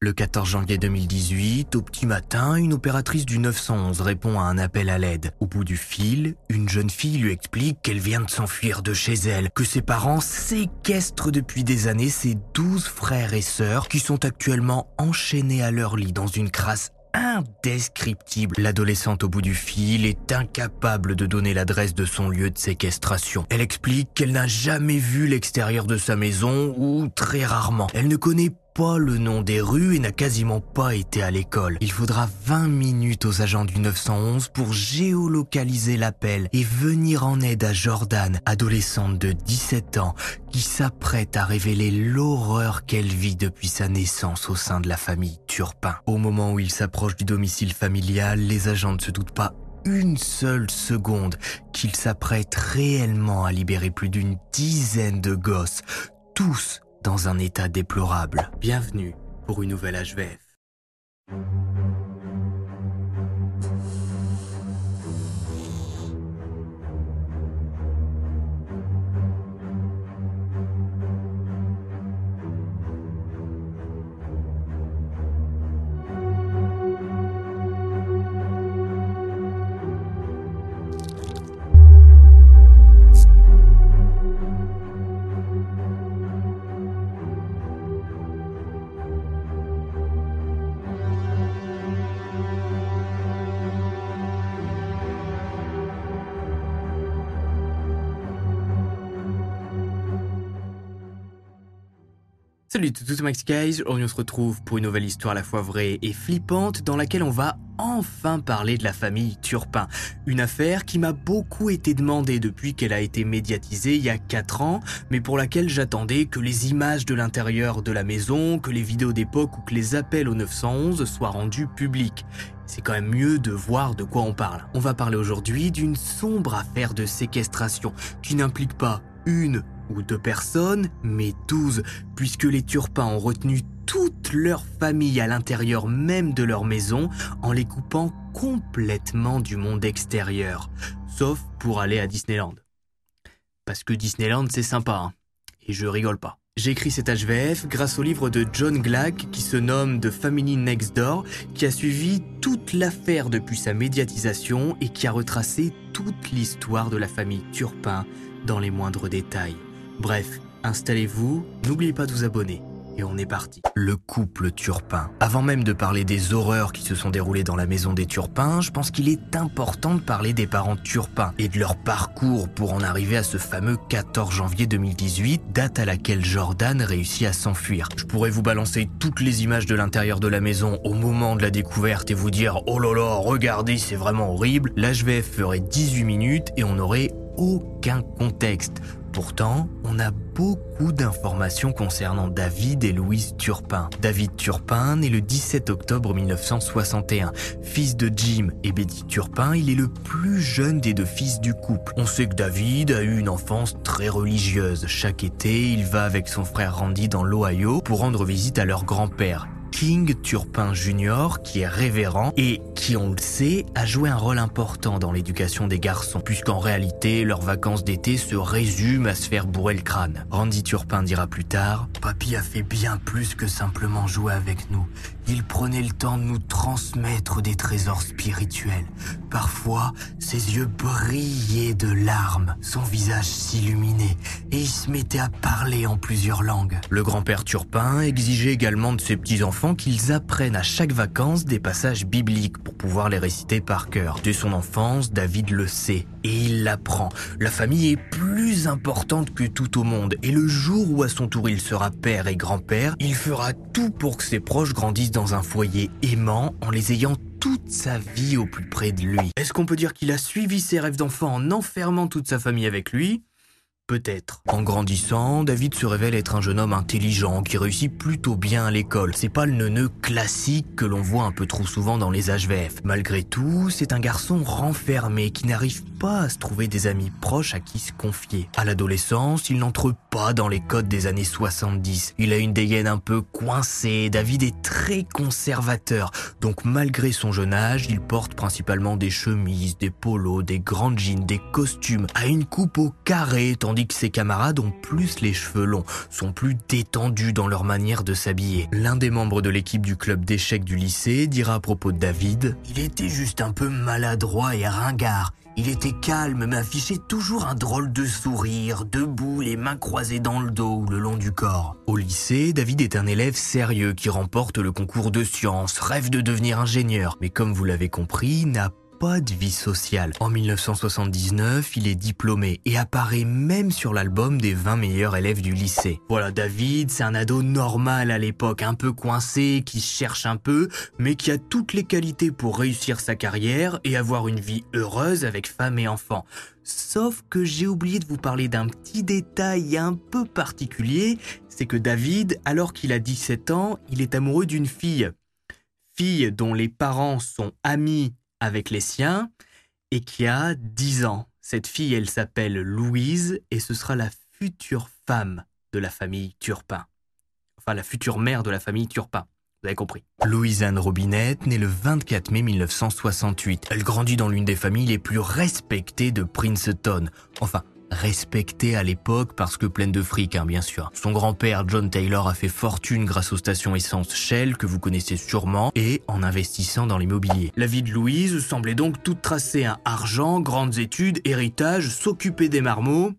Le 14 janvier 2018, au petit matin, une opératrice du 911 répond à un appel à l'aide. Au bout du fil, une jeune fille lui explique qu'elle vient de s'enfuir de chez elle, que ses parents séquestrent depuis des années ses 12 frères et sœurs qui sont actuellement enchaînés à leur lit dans une crasse indescriptible. L'adolescente au bout du fil est incapable de donner l'adresse de son lieu de séquestration. Elle explique qu'elle n'a jamais vu l'extérieur de sa maison ou très rarement. Elle ne connaît pas le nom des rues et n'a quasiment pas été à l'école. Il faudra 20 minutes aux agents du 911 pour géolocaliser l'appel et venir en aide à Jordan, adolescente de 17 ans, qui s'apprête à révéler l'horreur qu'elle vit depuis sa naissance au sein de la famille Turpin. Au moment où il s'approche du domicile familial, les agents ne se doutent pas une seule seconde qu'il s'apprête réellement à libérer plus d'une dizaine de gosses, tous dans un état déplorable. Bienvenue pour une nouvelle HVF. Salut tout le Max Guys, on se retrouve pour une nouvelle histoire à la fois vraie et flippante dans laquelle on va enfin parler de la famille Turpin. Une affaire qui m'a beaucoup été demandée depuis qu'elle a été médiatisée il y a 4 ans, mais pour laquelle j'attendais que les images de l'intérieur de la maison, que les vidéos d'époque ou que les appels au 911 soient rendus publics. C'est quand même mieux de voir de quoi on parle. On va parler aujourd'hui d'une sombre affaire de séquestration qui n'implique pas une ou deux personnes, mais douze, puisque les Turpins ont retenu toute leur famille à l'intérieur même de leur maison en les coupant complètement du monde extérieur, sauf pour aller à Disneyland. Parce que Disneyland c'est sympa, hein, et je rigole pas. J'ai écrit cet HVF grâce au livre de John Glack qui se nomme The Family Next Door, qui a suivi toute l'affaire depuis sa médiatisation et qui a retracé toute l'histoire de la famille Turpin dans les moindres détails. Bref, installez-vous, n'oubliez pas de vous abonner. Et on est parti. Le couple Turpin. Avant même de parler des horreurs qui se sont déroulées dans la maison des Turpins, je pense qu'il est important de parler des parents Turpin et de leur parcours pour en arriver à ce fameux 14 janvier 2018, date à laquelle Jordan réussit à s'enfuir. Je pourrais vous balancer toutes les images de l'intérieur de la maison au moment de la découverte et vous dire Oh là là, regardez, c'est vraiment horrible. L'HVF ferait 18 minutes et on n'aurait aucun contexte. Pourtant, on a beaucoup d'informations concernant David et Louise Turpin. David Turpin né le 17 octobre 1961. Fils de Jim et Betty Turpin, il est le plus jeune des deux fils du couple. On sait que David a eu une enfance très religieuse. Chaque été, il va avec son frère Randy dans l'Ohio pour rendre visite à leur grand-père. King Turpin Jr., qui est révérend et qui, on le sait, a joué un rôle important dans l'éducation des garçons, puisqu'en réalité, leurs vacances d'été se résument à se faire bourrer le crâne. Randy Turpin dira plus tard, Papy a fait bien plus que simplement jouer avec nous. Il prenait le temps de nous transmettre des trésors spirituels. Parfois, ses yeux brillaient de larmes, son visage s'illuminait, et il se mettait à parler en plusieurs langues. Le grand-père Turpin exigeait également de ses petits-enfants qu'ils apprennent à chaque vacances des passages bibliques pour pouvoir les réciter par cœur. Dès son enfance, David le sait, et il l'apprend. La famille est plus importante que tout au monde, et le jour où à son tour il sera père et grand-père, il fera tout pour que ses proches grandissent dans un foyer aimant en les ayant toute sa vie au plus près de lui. Est-ce qu'on peut dire qu'il a suivi ses rêves d'enfant en enfermant toute sa famille avec lui? Peut-être. En grandissant, David se révèle être un jeune homme intelligent qui réussit plutôt bien à l'école. C'est pas le neuneu classique que l'on voit un peu trop souvent dans les HVF. Malgré tout, c'est un garçon renfermé qui n'arrive pas à se trouver des amis proches à qui se confier. À l'adolescence, il n'entre pas dans les codes des années 70. Il a une dégaine un peu coincée, David est très conservateur, donc malgré son jeune âge, il porte principalement des chemises, des polos, des grandes jeans, des costumes, à une coupe au carré, tandis que ses camarades ont plus les cheveux longs, sont plus détendus dans leur manière de s'habiller. L'un des membres de l'équipe du club d'échecs du lycée dira à propos de David Il était juste un peu maladroit et ringard. Il était calme mais affichait toujours un drôle de sourire, debout, les mains croisées dans le dos ou le long du corps. Au lycée, David est un élève sérieux qui remporte le concours de sciences, rêve de devenir ingénieur, mais comme vous l'avez compris, n'a pas de vie sociale. En 1979, il est diplômé et apparaît même sur l'album des 20 meilleurs élèves du lycée. Voilà, David, c'est un ado normal à l'époque, un peu coincé, qui cherche un peu, mais qui a toutes les qualités pour réussir sa carrière et avoir une vie heureuse avec femme et enfants. Sauf que j'ai oublié de vous parler d'un petit détail un peu particulier, c'est que David, alors qu'il a 17 ans, il est amoureux d'une fille. Fille dont les parents sont amis avec les siens et qui a 10 ans. Cette fille, elle s'appelle Louise et ce sera la future femme de la famille Turpin. Enfin, la future mère de la famille Turpin. Vous avez compris. Louise-Anne Robinette naît le 24 mai 1968. Elle grandit dans l'une des familles les plus respectées de Princeton. Enfin, respectée à l'époque parce que pleine de fric, hein, bien sûr. Son grand-père, John Taylor, a fait fortune grâce aux stations essence Shell, que vous connaissez sûrement, et en investissant dans l'immobilier. La vie de Louise semblait donc toute tracée, un argent, grandes études, héritage, s'occuper des marmots.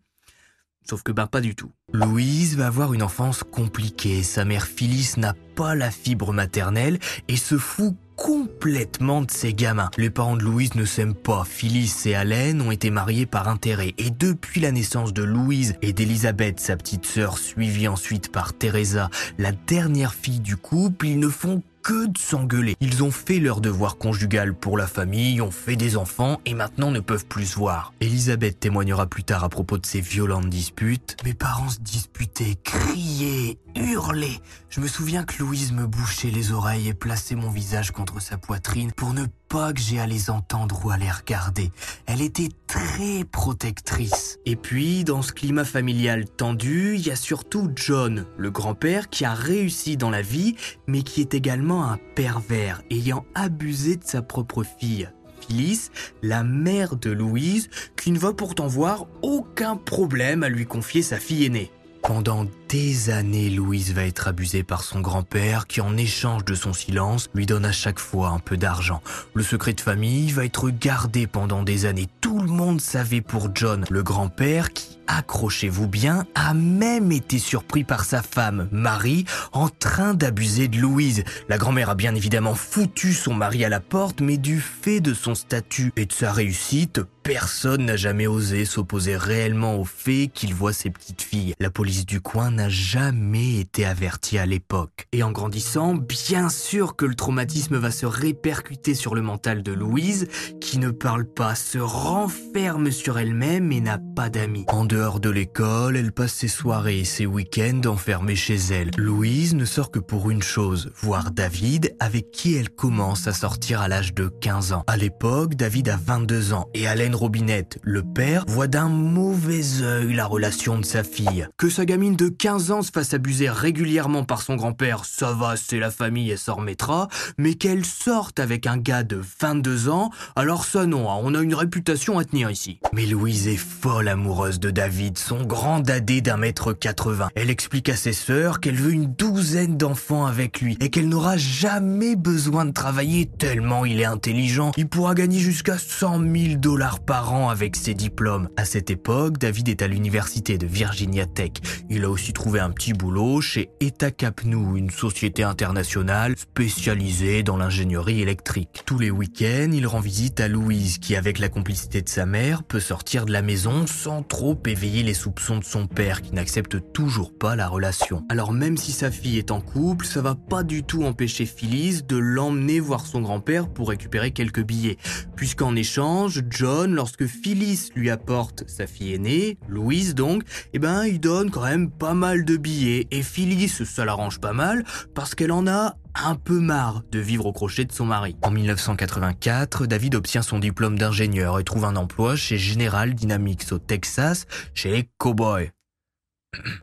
Sauf que ben pas du tout. Louise va avoir une enfance compliquée. Sa mère Phyllis n'a pas la fibre maternelle et se fout complètement de ses gamins. Les parents de Louise ne s'aiment pas. Phyllis et Allen ont été mariés par intérêt et depuis la naissance de Louise et d'Elisabeth, sa petite sœur, suivie ensuite par Teresa, la dernière fille du couple, ils ne font que de s'engueuler. Ils ont fait leur devoir conjugal pour la famille, ont fait des enfants et maintenant ne peuvent plus se voir. Elisabeth témoignera plus tard à propos de ces violentes disputes. Mes parents se disputaient, criaient, hurlaient. Je me souviens que Louise me bouchait les oreilles et plaçait mon visage contre sa poitrine pour ne pas que j'ai à les entendre ou à les regarder. Elle était très protectrice. Et puis, dans ce climat familial tendu, il y a surtout John, le grand-père qui a réussi dans la vie, mais qui est également un pervers, ayant abusé de sa propre fille. Phyllis, la mère de Louise, qui ne va pourtant voir aucun problème à lui confier sa fille aînée. Pendant des années, Louise va être abusée par son grand-père qui, en échange de son silence, lui donne à chaque fois un peu d'argent. Le secret de famille va être gardé pendant des années. Tout le monde savait pour John, le grand-père qui, accrochez-vous bien, a même été surpris par sa femme, Marie, en train d'abuser de Louise. La grand-mère a bien évidemment foutu son mari à la porte, mais du fait de son statut et de sa réussite, personne n'a jamais osé s'opposer réellement au fait qu'il voit ses petites filles. La police du coin jamais été avertie à l'époque. Et en grandissant, bien sûr que le traumatisme va se répercuter sur le mental de Louise, qui ne parle pas, se renferme sur elle-même et n'a pas d'amis. En dehors de l'école, elle passe ses soirées et ses week-ends enfermée chez elle. Louise ne sort que pour une chose, voir David, avec qui elle commence à sortir à l'âge de 15 ans. À l'époque, David a 22 ans et Alain Robinette, le père, voit d'un mauvais œil la relation de sa fille. Que sa gamine de 15 ans se fasse abuser régulièrement par son grand-père, ça va, c'est la famille, elle s'en remettra, mais qu'elle sorte avec un gars de 22 ans, alors ça non, hein, on a une réputation à tenir ici. Mais Louise est folle amoureuse de David, son grand dadé d'un mètre 80. Elle explique à ses sœurs qu'elle veut une douzaine d'enfants avec lui et qu'elle n'aura jamais besoin de travailler tellement il est intelligent. Il pourra gagner jusqu'à 100 000 dollars par an avec ses diplômes. À cette époque, David est à l'université de Virginia Tech. Il a aussi trouver un petit boulot chez Etacapnou, une société internationale spécialisée dans l'ingénierie électrique. Tous les week-ends, il rend visite à Louise qui, avec la complicité de sa mère, peut sortir de la maison sans trop éveiller les soupçons de son père qui n'accepte toujours pas la relation. Alors même si sa fille est en couple, ça va pas du tout empêcher Phyllis de l'emmener voir son grand-père pour récupérer quelques billets. Puisqu'en échange, John, lorsque Phyllis lui apporte sa fille aînée, Louise donc, eh ben il donne quand même pas mal de billets. Et Phyllis, ça l'arrange pas mal parce qu'elle en a un peu marre de vivre au crochet de son mari. En 1984, David obtient son diplôme d'ingénieur et trouve un emploi chez General Dynamics au Texas, chez les Cowboys.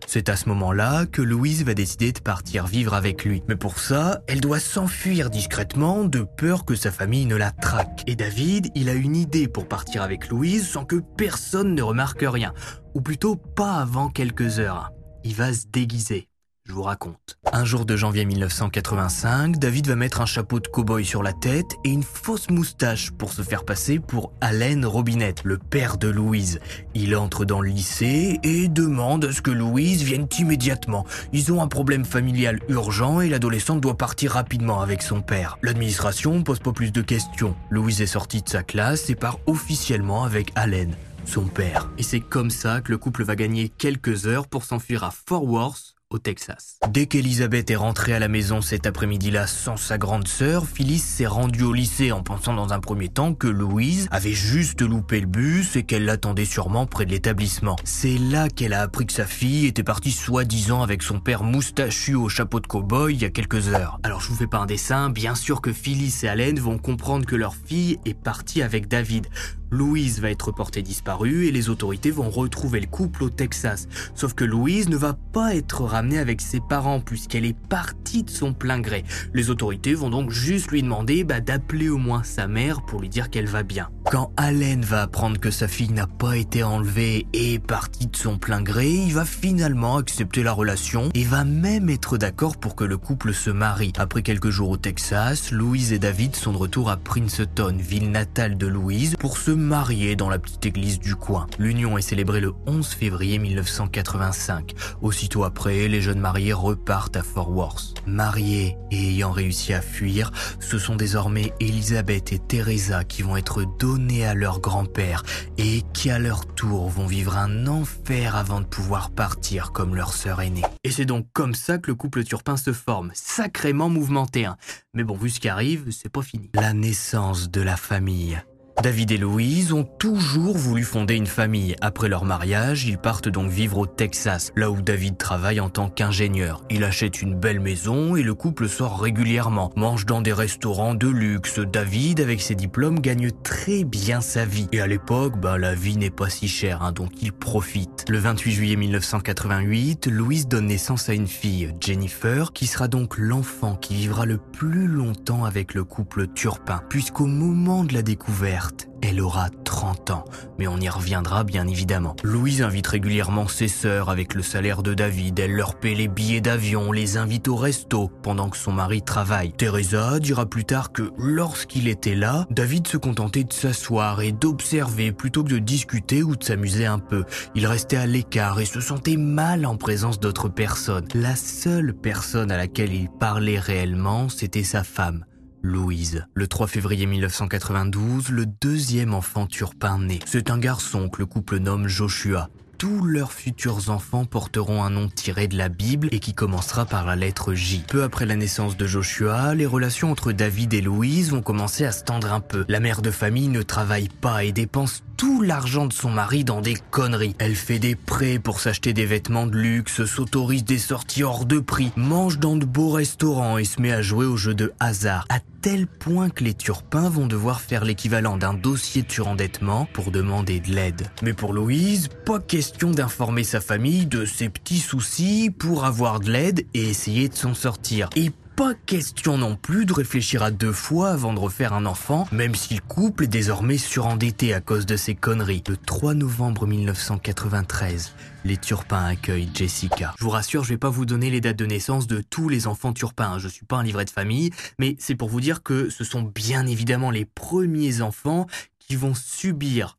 C'est à ce moment-là que Louise va décider de partir vivre avec lui. Mais pour ça, elle doit s'enfuir discrètement de peur que sa famille ne la traque. Et David, il a une idée pour partir avec Louise sans que personne ne remarque rien. Ou plutôt pas avant quelques heures. Il va se déguiser. Je vous raconte. Un jour de janvier 1985, David va mettre un chapeau de cow-boy sur la tête et une fausse moustache pour se faire passer pour Allen Robinette, le père de Louise. Il entre dans le lycée et demande à ce que Louise vienne immédiatement. Ils ont un problème familial urgent et l'adolescente doit partir rapidement avec son père. L'administration pose pas plus de questions. Louise est sortie de sa classe et part officiellement avec Allen son père. Et c'est comme ça que le couple va gagner quelques heures pour s'enfuir à Fort Worth, au Texas. Dès qu'Elisabeth est rentrée à la maison cet après-midi-là sans sa grande sœur, Phyllis s'est rendue au lycée en pensant dans un premier temps que Louise avait juste loupé le bus et qu'elle l'attendait sûrement près de l'établissement. C'est là qu'elle a appris que sa fille était partie soi-disant avec son père moustachu au chapeau de cow-boy il y a quelques heures. Alors je vous fais pas un dessin, bien sûr que Phyllis et Allen vont comprendre que leur fille est partie avec David. Louise va être portée disparue et les autorités vont retrouver le couple au Texas. Sauf que Louise ne va pas être ramenée avec ses parents puisqu'elle est partie de son plein gré. Les autorités vont donc juste lui demander bah, d'appeler au moins sa mère pour lui dire qu'elle va bien. Quand Allen va apprendre que sa fille n'a pas été enlevée et est partie de son plein gré, il va finalement accepter la relation et va même être d'accord pour que le couple se marie. Après quelques jours au Texas, Louise et David sont de retour à Princeton, ville natale de Louise, pour se marier dans la petite église du coin. L'union est célébrée le 11 février 1985. Aussitôt après, les jeunes mariés repartent à Fort Worth. Mariés et ayant réussi à fuir, ce sont désormais Elisabeth et Teresa qui vont être donnés à leur grand-père et qui à leur tour vont vivre un enfer avant de pouvoir partir comme leur sœur aînée. Et c'est donc comme ça que le couple turpin se forme, sacrément mouvementé. Hein. Mais bon, vu ce qui arrive, c'est pas fini. La naissance de la famille. David et Louise ont toujours voulu fonder une famille. Après leur mariage, ils partent donc vivre au Texas, là où David travaille en tant qu'ingénieur. Il achète une belle maison et le couple sort régulièrement, mange dans des restaurants de luxe. David, avec ses diplômes, gagne très bien sa vie. Et à l'époque, bah, la vie n'est pas si chère, hein, donc il profite. Le 28 juillet 1988, Louise donne naissance à une fille, Jennifer, qui sera donc l'enfant qui vivra le plus longtemps avec le couple Turpin, puisqu'au moment de la découverte, elle aura 30 ans, mais on y reviendra bien évidemment. Louise invite régulièrement ses sœurs avec le salaire de David, elle leur paie les billets d'avion, les invite au resto pendant que son mari travaille. Teresa dira plus tard que lorsqu'il était là, David se contentait de s'asseoir et d'observer plutôt que de discuter ou de s'amuser un peu. Il restait à l'écart et se sentait mal en présence d'autres personnes. La seule personne à laquelle il parlait réellement, c'était sa femme. Louise. Le 3 février 1992, le deuxième enfant turpin naît. C'est un garçon que le couple nomme Joshua tous leurs futurs enfants porteront un nom tiré de la Bible et qui commencera par la lettre J. Peu après la naissance de Joshua, les relations entre David et Louise vont commencer à se tendre un peu. La mère de famille ne travaille pas et dépense tout l'argent de son mari dans des conneries. Elle fait des prêts pour s'acheter des vêtements de luxe, s'autorise des sorties hors de prix, mange dans de beaux restaurants et se met à jouer aux jeux de hasard. À tel point que les turpins vont devoir faire l'équivalent d'un dossier de surendettement pour demander de l'aide. Mais pour Louise, pas question d'informer sa famille de ses petits soucis pour avoir de l'aide et essayer de s'en sortir. Et pas question non plus de réfléchir à deux fois avant de refaire un enfant, même si le couple est désormais surendetté à cause de ses conneries. Le 3 novembre 1993, les Turpins accueillent Jessica. Je vous rassure, je vais pas vous donner les dates de naissance de tous les enfants Turpins. Je suis pas un livret de famille, mais c'est pour vous dire que ce sont bien évidemment les premiers enfants qui vont subir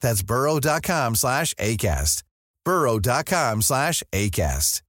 That's burrow.com slash ACAST. burrow.com slash ACAST.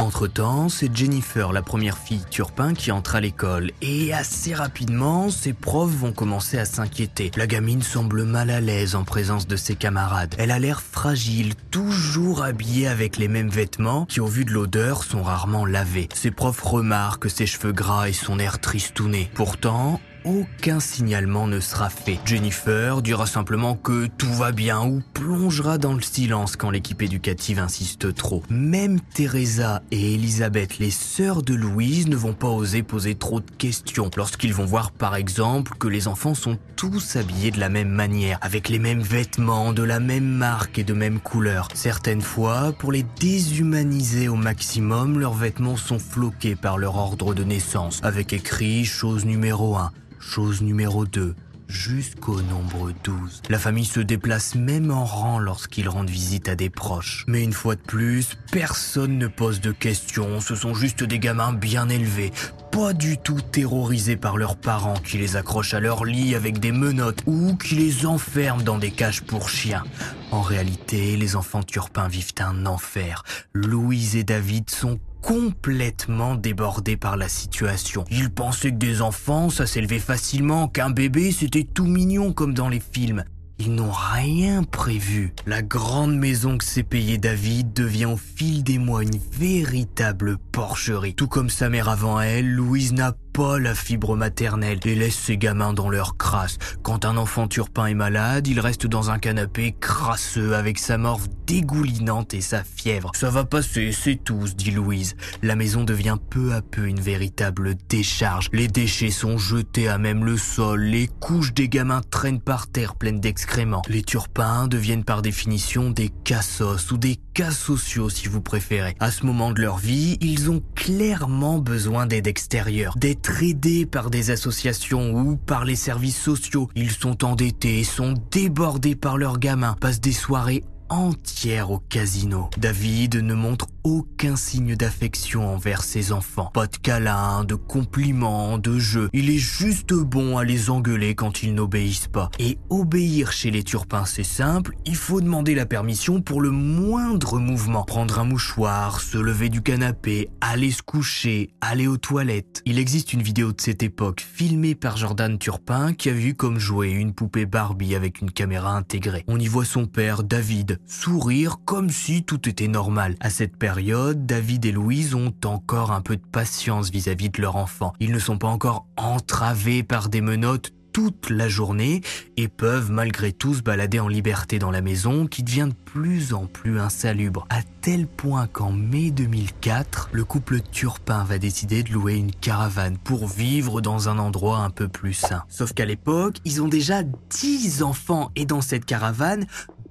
Entre-temps, c'est Jennifer, la première fille Turpin, qui entre à l'école. Et assez rapidement, ses profs vont commencer à s'inquiéter. La gamine semble mal à l'aise en présence de ses camarades. Elle a l'air fragile, toujours habillée avec les mêmes vêtements qui, au vu de l'odeur, sont rarement lavés. Ses profs remarquent ses cheveux gras et son air tristouné. Pourtant, aucun signalement ne sera fait. Jennifer dira simplement que tout va bien ou plongera dans le silence quand l'équipe éducative insiste trop. Même Teresa et Elisabeth, les sœurs de Louise, ne vont pas oser poser trop de questions lorsqu'ils vont voir par exemple que les enfants sont tous habillés de la même manière, avec les mêmes vêtements, de la même marque et de même couleur. Certaines fois, pour les déshumaniser au maximum, leurs vêtements sont floqués par leur ordre de naissance, avec écrit chose numéro 1, Chose numéro 2, jusqu'au nombre 12. La famille se déplace même en rang lorsqu'ils rendent visite à des proches. Mais une fois de plus, personne ne pose de questions, ce sont juste des gamins bien élevés, pas du tout terrorisés par leurs parents qui les accrochent à leur lit avec des menottes ou qui les enferment dans des cages pour chiens. En réalité, les enfants turpins vivent un enfer. Louise et David sont complètement débordés par la situation. Ils pensaient que des enfants, ça s'élevait facilement, qu'un bébé, c'était tout mignon comme dans les films. Ils n'ont rien prévu. La grande maison que s'est payée David devient au fil des mois une véritable porcherie. Tout comme sa mère avant elle, Louise n'a pas la fibre maternelle et laisse ses gamins dans leur crasse. Quand un enfant turpin est malade, il reste dans un canapé crasseux avec sa morve dégoulinante et sa fièvre. Ça va passer, c'est tout, dit Louise. La maison devient peu à peu une véritable décharge. Les déchets sont jetés à même le sol, les couches des gamins traînent par terre pleines d'excréments. Les turpins deviennent par définition des cassos ou des sociaux si vous préférez. À ce moment de leur vie, ils ont clairement besoin d'aide extérieure, d'être aidés par des associations ou par les services sociaux. Ils sont endettés, sont débordés par leurs gamins, passent des soirées entière au casino. David ne montre aucun signe d'affection envers ses enfants. Pas de câlins, de compliments, de jeux. Il est juste bon à les engueuler quand ils n'obéissent pas. Et obéir chez les turpins, c'est simple. Il faut demander la permission pour le moindre mouvement. Prendre un mouchoir, se lever du canapé, aller se coucher, aller aux toilettes. Il existe une vidéo de cette époque filmée par Jordan Turpin qui a vu comme jouer une poupée Barbie avec une caméra intégrée. On y voit son père, David, sourire comme si tout était normal. À cette période, David et Louise ont encore un peu de patience vis-à-vis de leur enfant. Ils ne sont pas encore entravés par des menottes toute la journée et peuvent malgré tout se balader en liberté dans la maison qui devient de plus en plus insalubre. À tel point qu'en mai 2004, le couple Turpin va décider de louer une caravane pour vivre dans un endroit un peu plus sain. Sauf qu'à l'époque, ils ont déjà 10 enfants et dans cette caravane,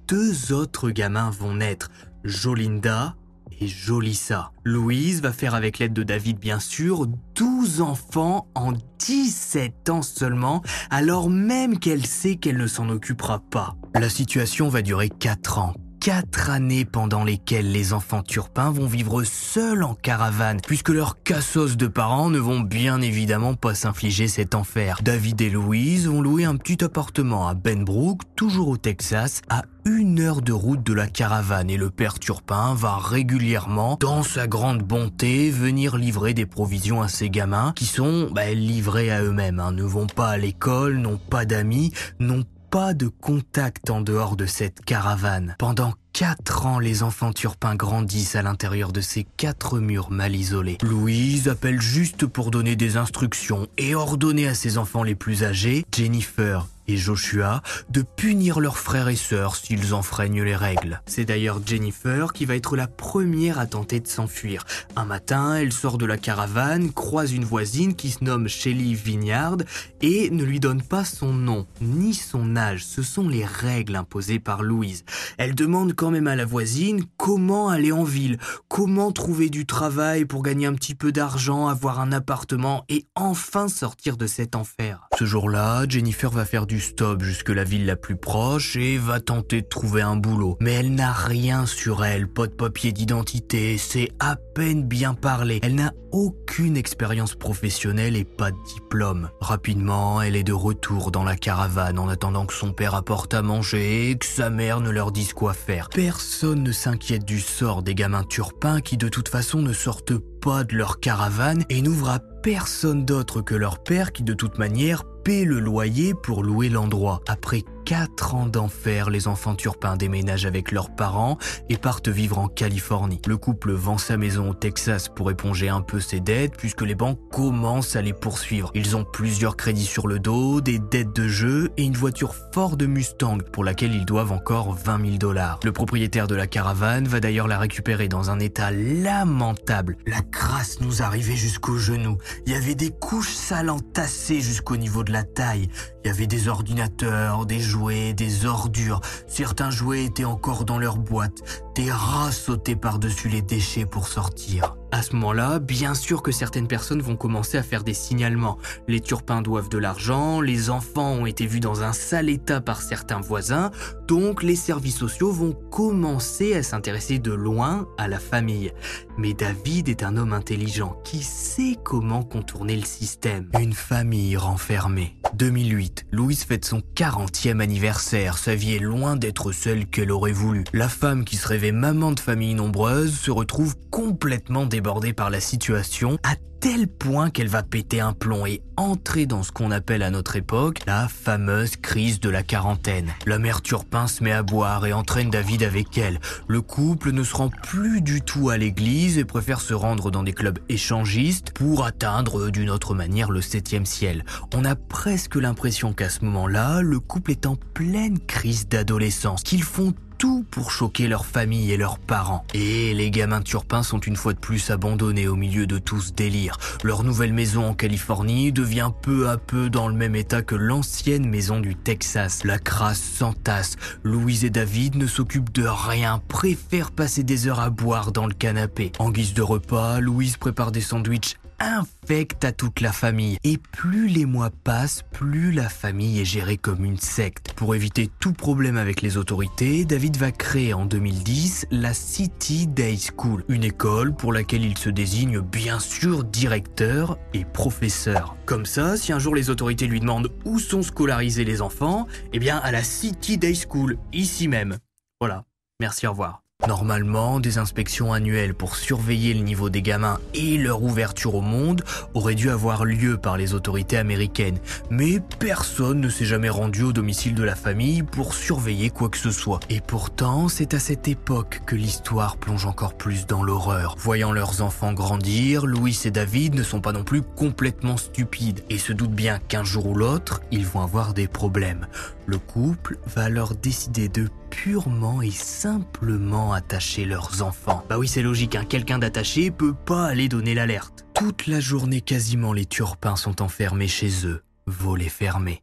deux autres gamins vont naître, Jolinda et Jolissa. Louise va faire avec l'aide de David bien sûr 12 enfants en 17 ans seulement, alors même qu'elle sait qu'elle ne s'en occupera pas. La situation va durer 4 ans quatre années pendant lesquelles les enfants turpins vont vivre seuls en caravane, puisque leurs cassos de parents ne vont bien évidemment pas s'infliger cet enfer. David et Louise vont louer un petit appartement à Benbrook, toujours au Texas, à une heure de route de la caravane et le père Turpin va régulièrement, dans sa grande bonté, venir livrer des provisions à ses gamins qui sont bah, livrés à eux-mêmes, hein, ne vont pas à l'école, n'ont pas d'amis, n'ont pas de contact en dehors de cette caravane. Pendant quatre ans, les enfants turpins grandissent à l'intérieur de ces quatre murs mal isolés. Louise appelle juste pour donner des instructions et ordonner à ses enfants les plus âgés, Jennifer Joshua de punir leurs frères et sœurs s'ils enfreignent les règles. C'est d'ailleurs Jennifer qui va être la première à tenter de s'enfuir. Un matin, elle sort de la caravane, croise une voisine qui se nomme Shelly Vignard et ne lui donne pas son nom ni son âge. Ce sont les règles imposées par Louise. Elle demande quand même à la voisine comment aller en ville, comment trouver du travail pour gagner un petit peu d'argent, avoir un appartement et enfin sortir de cet enfer. Ce jour-là, Jennifer va faire du stop jusque la ville la plus proche et va tenter de trouver un boulot. Mais elle n'a rien sur elle, pas de papier d'identité, c'est à peine bien parler. Elle n'a aucune expérience professionnelle et pas de diplôme. Rapidement, elle est de retour dans la caravane en attendant que son père apporte à manger et que sa mère ne leur dise quoi faire. Personne ne s'inquiète du sort des gamins turpins qui de toute façon ne sortent pas de leur caravane et n'ouvrent à personne d'autre que leur père qui de toute manière paie le loyer pour louer l'endroit. Après 4 ans d'enfer, les enfants turpins déménagent avec leurs parents et partent vivre en Californie. Le couple vend sa maison au Texas pour éponger un peu ses dettes puisque les banques commencent à les poursuivre. Ils ont plusieurs crédits sur le dos, des dettes de jeu et une voiture Ford Mustang pour laquelle ils doivent encore 20 000 dollars. Le propriétaire de la caravane va d'ailleurs la récupérer dans un état lamentable. La crasse nous arrivait jusqu'aux genoux. Il y avait des couches sales entassées jusqu'au niveau de la taille. Il y avait des ordinateurs, des jouets, des ordures. Certains jouets étaient encore dans leur boîte. Des rats sautaient par-dessus les déchets pour sortir. À ce moment-là, bien sûr que certaines personnes vont commencer à faire des signalements. Les turpins doivent de l'argent, les enfants ont été vus dans un sale état par certains voisins, donc les services sociaux vont commencer à s'intéresser de loin à la famille. Mais David est un homme intelligent qui sait comment contourner le système. Une famille renfermée. 2008, Louise fête son 40e anniversaire. Sa vie est loin d'être celle qu'elle aurait voulu. La femme qui se rêvait maman de famille nombreuse se retrouve complètement débordée par la situation tel point qu'elle va péter un plomb et entrer dans ce qu'on appelle à notre époque la fameuse crise de la quarantaine. La mère Turpin se met à boire et entraîne David avec elle. Le couple ne se rend plus du tout à l'église et préfère se rendre dans des clubs échangistes pour atteindre d'une autre manière le septième ciel. On a presque l'impression qu'à ce moment-là, le couple est en pleine crise d'adolescence, qu'ils font tout pour choquer leur famille et leurs parents. Et les gamins turpins sont une fois de plus abandonnés au milieu de tout ce délire. Leur nouvelle maison en Californie devient peu à peu dans le même état que l'ancienne maison du Texas. La crasse s'entasse. Louise et David ne s'occupent de rien, préfèrent passer des heures à boire dans le canapé. En guise de repas, Louise prépare des sandwichs infecte à toute la famille. Et plus les mois passent, plus la famille est gérée comme une secte. Pour éviter tout problème avec les autorités, David va créer en 2010 la City Day School, une école pour laquelle il se désigne bien sûr directeur et professeur. Comme ça, si un jour les autorités lui demandent où sont scolarisés les enfants, eh bien à la City Day School, ici même. Voilà. Merci, au revoir. Normalement, des inspections annuelles pour surveiller le niveau des gamins et leur ouverture au monde auraient dû avoir lieu par les autorités américaines, mais personne ne s'est jamais rendu au domicile de la famille pour surveiller quoi que ce soit. Et pourtant, c'est à cette époque que l'histoire plonge encore plus dans l'horreur. Voyant leurs enfants grandir, Louis et David ne sont pas non plus complètement stupides et se doutent bien qu'un jour ou l'autre, ils vont avoir des problèmes. Le couple va alors décider de purement et simplement attacher leurs enfants. Bah oui, c'est logique, hein. quelqu'un d'attaché peut pas aller donner l'alerte. Toute la journée quasiment les turpins sont enfermés chez eux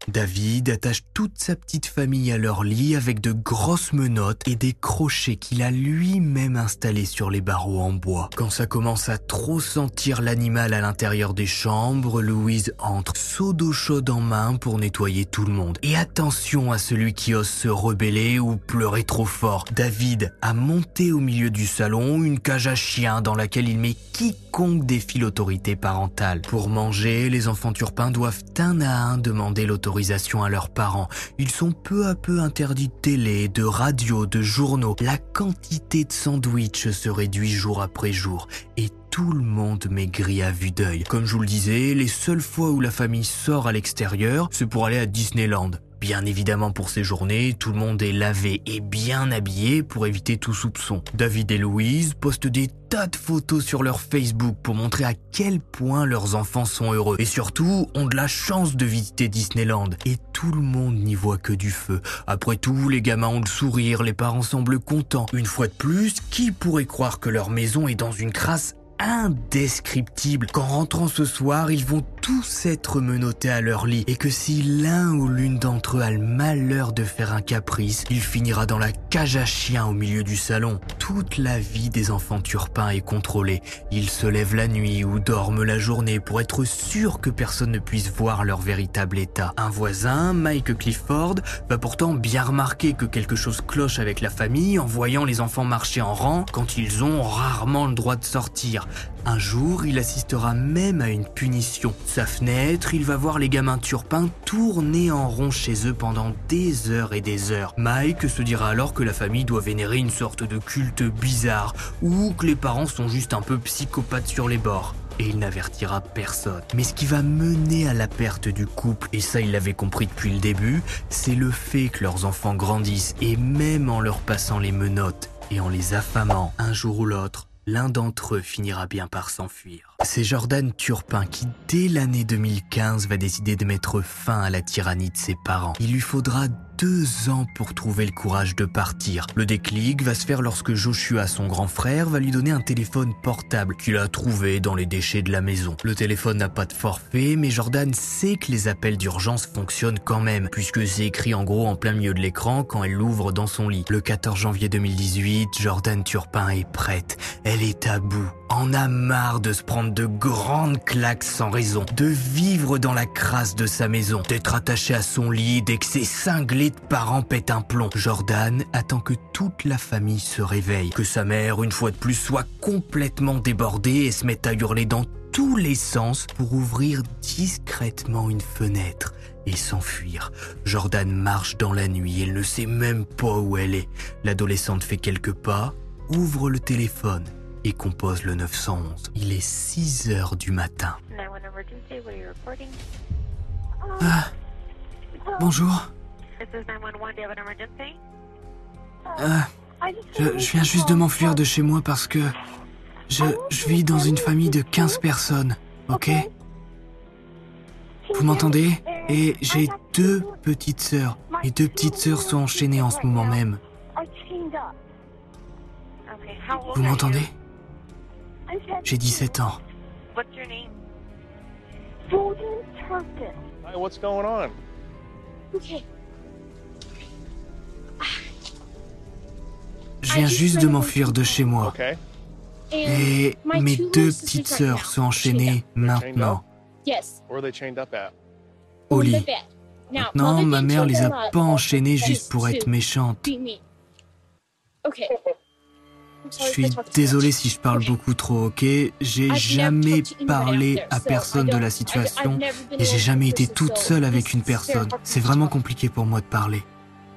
David attache toute sa petite famille à leur lit avec de grosses menottes et des crochets qu'il a lui-même installés sur les barreaux en bois. Quand ça commence à trop sentir l'animal à l'intérieur des chambres, Louise entre, seau d'eau chaude en main pour nettoyer tout le monde. Et attention à celui qui ose se rebeller ou pleurer trop fort. David a monté au milieu du salon une cage à chiens dans laquelle il met quiconque défie l'autorité parentale. Pour manger, les enfants turpins doivent un à demander l'autorisation à leurs parents. Ils sont peu à peu interdits de télé, de radio, de journaux. La quantité de sandwichs se réduit jour après jour et tout le monde maigrit à vue d'œil. Comme je vous le disais, les seules fois où la famille sort à l'extérieur, c'est pour aller à Disneyland. Bien évidemment pour ces journées, tout le monde est lavé et bien habillé pour éviter tout soupçon. David et Louise postent des tas de photos sur leur Facebook pour montrer à quel point leurs enfants sont heureux et surtout ont de la chance de visiter Disneyland. Et tout le monde n'y voit que du feu. Après tout, les gamins ont le sourire, les parents semblent contents. Une fois de plus, qui pourrait croire que leur maison est dans une crasse indescriptible qu'en rentrant ce soir, ils vont tous être menottés à leur lit et que si l'un ou l'une d'entre eux a le malheur de faire un caprice, il finira dans la cage à chien au milieu du salon. Toute la vie des enfants turpins est contrôlée. Ils se lèvent la nuit ou dorment la journée pour être sûrs que personne ne puisse voir leur véritable état. Un voisin, Mike Clifford, va pourtant bien remarquer que quelque chose cloche avec la famille en voyant les enfants marcher en rang quand ils ont rarement le droit de sortir. Un jour, il assistera même à une punition. Sa fenêtre, il va voir les gamins turpins tourner en rond chez eux pendant des heures et des heures. Mike se dira alors que la famille doit vénérer une sorte de culte bizarre, ou que les parents sont juste un peu psychopathes sur les bords et il n'avertira personne. Mais ce qui va mener à la perte du couple, et ça il l'avait compris depuis le début, c'est le fait que leurs enfants grandissent, et même en leur passant les menottes et en les affamant un jour ou l'autre, l'un d'entre eux finira bien par s'enfuir. C'est Jordan Turpin qui, dès l'année 2015, va décider de mettre fin à la tyrannie de ses parents. Il lui faudra deux ans pour trouver le courage de partir. Le déclic va se faire lorsque Joshua, son grand frère, va lui donner un téléphone portable qu'il a trouvé dans les déchets de la maison. Le téléphone n'a pas de forfait, mais Jordan sait que les appels d'urgence fonctionnent quand même, puisque c'est écrit en gros en plein milieu de l'écran quand elle l'ouvre dans son lit. Le 14 janvier 2018, Jordan Turpin est prête. Elle est à bout en a marre de se prendre de grandes claques sans raison, de vivre dans la crasse de sa maison, d'être attaché à son lit dès que ses cinglés de parents pètent un plomb. Jordan attend que toute la famille se réveille, que sa mère, une fois de plus, soit complètement débordée et se mette à hurler dans tous les sens pour ouvrir discrètement une fenêtre et s'enfuir. Jordan marche dans la nuit, elle ne sait même pas où elle est. L'adolescente fait quelques pas, ouvre le téléphone et compose le 911. Il est 6 heures du matin. Ah, bonjour. Ah, je, je viens juste de m'enfuir de chez moi parce que je, je vis dans une famille de 15 personnes, ok? Vous m'entendez? Et j'ai deux petites sœurs. Mes deux petites sœurs sont enchaînées en ce moment même. Vous m'entendez? J'ai 17 ans. Hi, what's going on? Je viens juste de m'enfuir de chez moi. Okay. Et mes deux petites sœurs sont enchaînées maintenant Where are they chained up at? au lit. Maintenant, ma mère les a pas enchaînées juste pour être méchante. Je suis désolé si je parle beaucoup trop, ok? J'ai jamais parlé à personne de la situation et j'ai jamais été toute seule avec une personne. C'est vraiment compliqué pour moi de parler.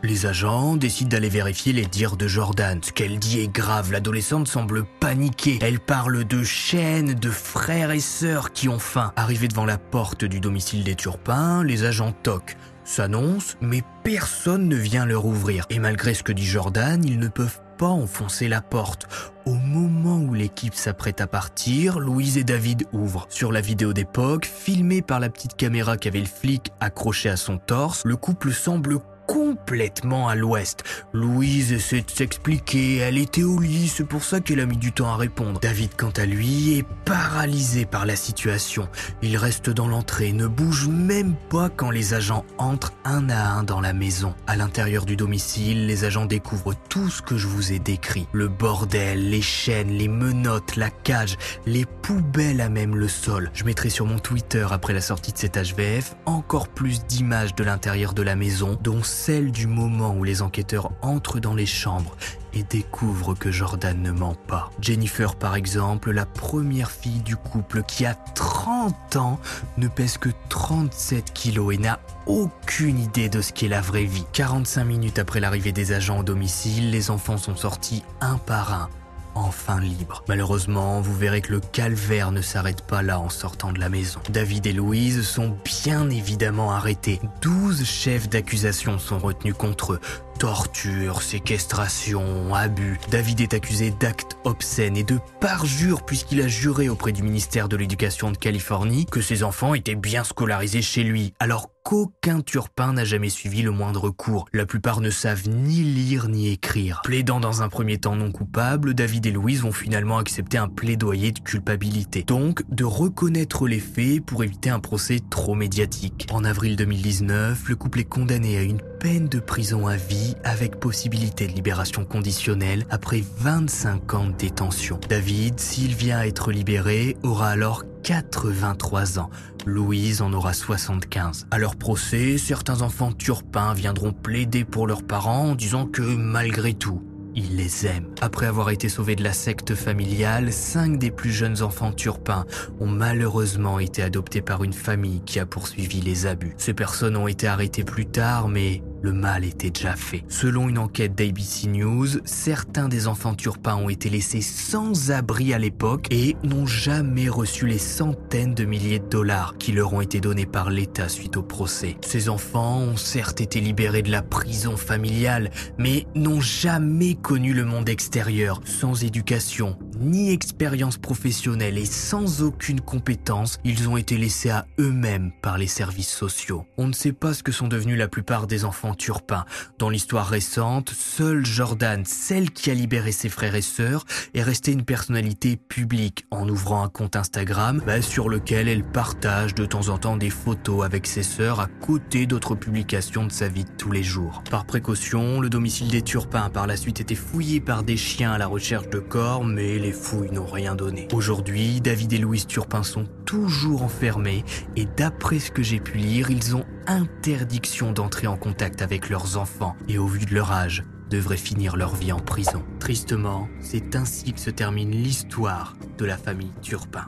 Les agents décident d'aller vérifier les dires de Jordan. Ce qu'elle dit est grave, l'adolescente semble paniquer. Elle parle de chaînes, de frères et sœurs qui ont faim. Arrivés devant la porte du domicile des Turpins, les agents toquent, s'annoncent, mais personne ne vient leur ouvrir. Et malgré ce que dit Jordan, ils ne peuvent enfoncer la porte. Au moment où l'équipe s'apprête à partir, Louise et David ouvrent. Sur la vidéo d'époque, filmée par la petite caméra qu'avait le flic accroché à son torse, le couple semble complètement à l'ouest. Louise essaie de s'expliquer, elle était au lit, c'est pour ça qu'elle a mis du temps à répondre. David, quant à lui, est paralysé par la situation. Il reste dans l'entrée, ne bouge même pas quand les agents entrent un à un dans la maison. À l'intérieur du domicile, les agents découvrent tout ce que je vous ai décrit. Le bordel, les chaînes, les menottes, la cage, les poubelles à même le sol. Je mettrai sur mon Twitter après la sortie de cet HVF encore plus d'images de l'intérieur de la maison, dont celle du moment où les enquêteurs entrent dans les chambres et découvrent que Jordan ne ment pas. Jennifer, par exemple, la première fille du couple qui a 30 ans, ne pèse que 37 kilos et n'a aucune idée de ce qu'est la vraie vie. 45 minutes après l'arrivée des agents au domicile, les enfants sont sortis un par un. Enfin libres. Malheureusement, vous verrez que le calvaire ne s'arrête pas là en sortant de la maison. David et Louise sont bien évidemment arrêtés. 12 chefs d'accusation sont retenus contre eux. Torture, séquestration, abus. David est accusé d'actes obscènes et de parjure puisqu'il a juré auprès du ministère de l'Éducation de Californie que ses enfants étaient bien scolarisés chez lui, alors qu'aucun turpin n'a jamais suivi le moindre cours. La plupart ne savent ni lire ni écrire. Plaidant dans un premier temps non coupable, David et Louise vont finalement accepter un plaidoyer de culpabilité. Donc, de reconnaître les faits pour éviter un procès trop médiatique. En avril 2019, le couple est condamné à une peine de prison à vie avec possibilité de libération conditionnelle après 25 ans de détention. David, s'il vient à être libéré, aura alors 83 ans. Louise en aura 75. À leur procès, certains enfants turpins viendront plaider pour leurs parents en disant que malgré tout, ils les aiment. Après avoir été sauvés de la secte familiale, cinq des plus jeunes enfants turpins ont malheureusement été adoptés par une famille qui a poursuivi les abus. Ces personnes ont été arrêtées plus tard, mais le mal était déjà fait. Selon une enquête d'ABC News, certains des enfants turpins ont été laissés sans abri à l'époque et n'ont jamais reçu les centaines de milliers de dollars qui leur ont été donnés par l'État suite au procès. Ces enfants ont certes été libérés de la prison familiale, mais n'ont jamais connu le monde extérieur. Sans éducation, ni expérience professionnelle et sans aucune compétence, ils ont été laissés à eux-mêmes par les services sociaux. On ne sait pas ce que sont devenus la plupart des enfants turpins. Dans l'histoire récente, seule Jordan, celle qui a libéré ses frères et sœurs, est restée une personnalité publique en ouvrant un compte Instagram bah, sur lequel elle partage de temps en temps des photos avec ses sœurs à côté d'autres publications de sa vie de tous les jours. Par précaution, le domicile des Turpins a par la suite été fouillé par des chiens à la recherche de corps, mais les fouilles n'ont rien donné. Aujourd'hui, David et Louise Turpin sont toujours enfermés et d'après ce que j'ai pu lire, ils ont interdiction d'entrer en contact avec leurs enfants et au vu de leur âge, devraient finir leur vie en prison. Tristement, c'est ainsi que se termine l'histoire de la famille Turpin.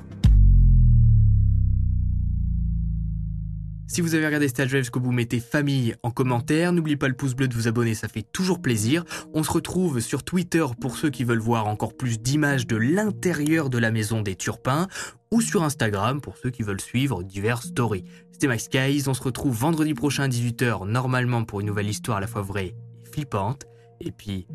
Si vous avez regardé Stage Wave jusqu'au bout, mettez famille en commentaire. N'oubliez pas le pouce bleu de vous abonner, ça fait toujours plaisir. On se retrouve sur Twitter pour ceux qui veulent voir encore plus d'images de l'intérieur de la maison des Turpins ou sur Instagram pour ceux qui veulent suivre diverses stories. C'était Max on se retrouve vendredi prochain à 18h normalement pour une nouvelle histoire à la fois vraie et flippante. Et puis,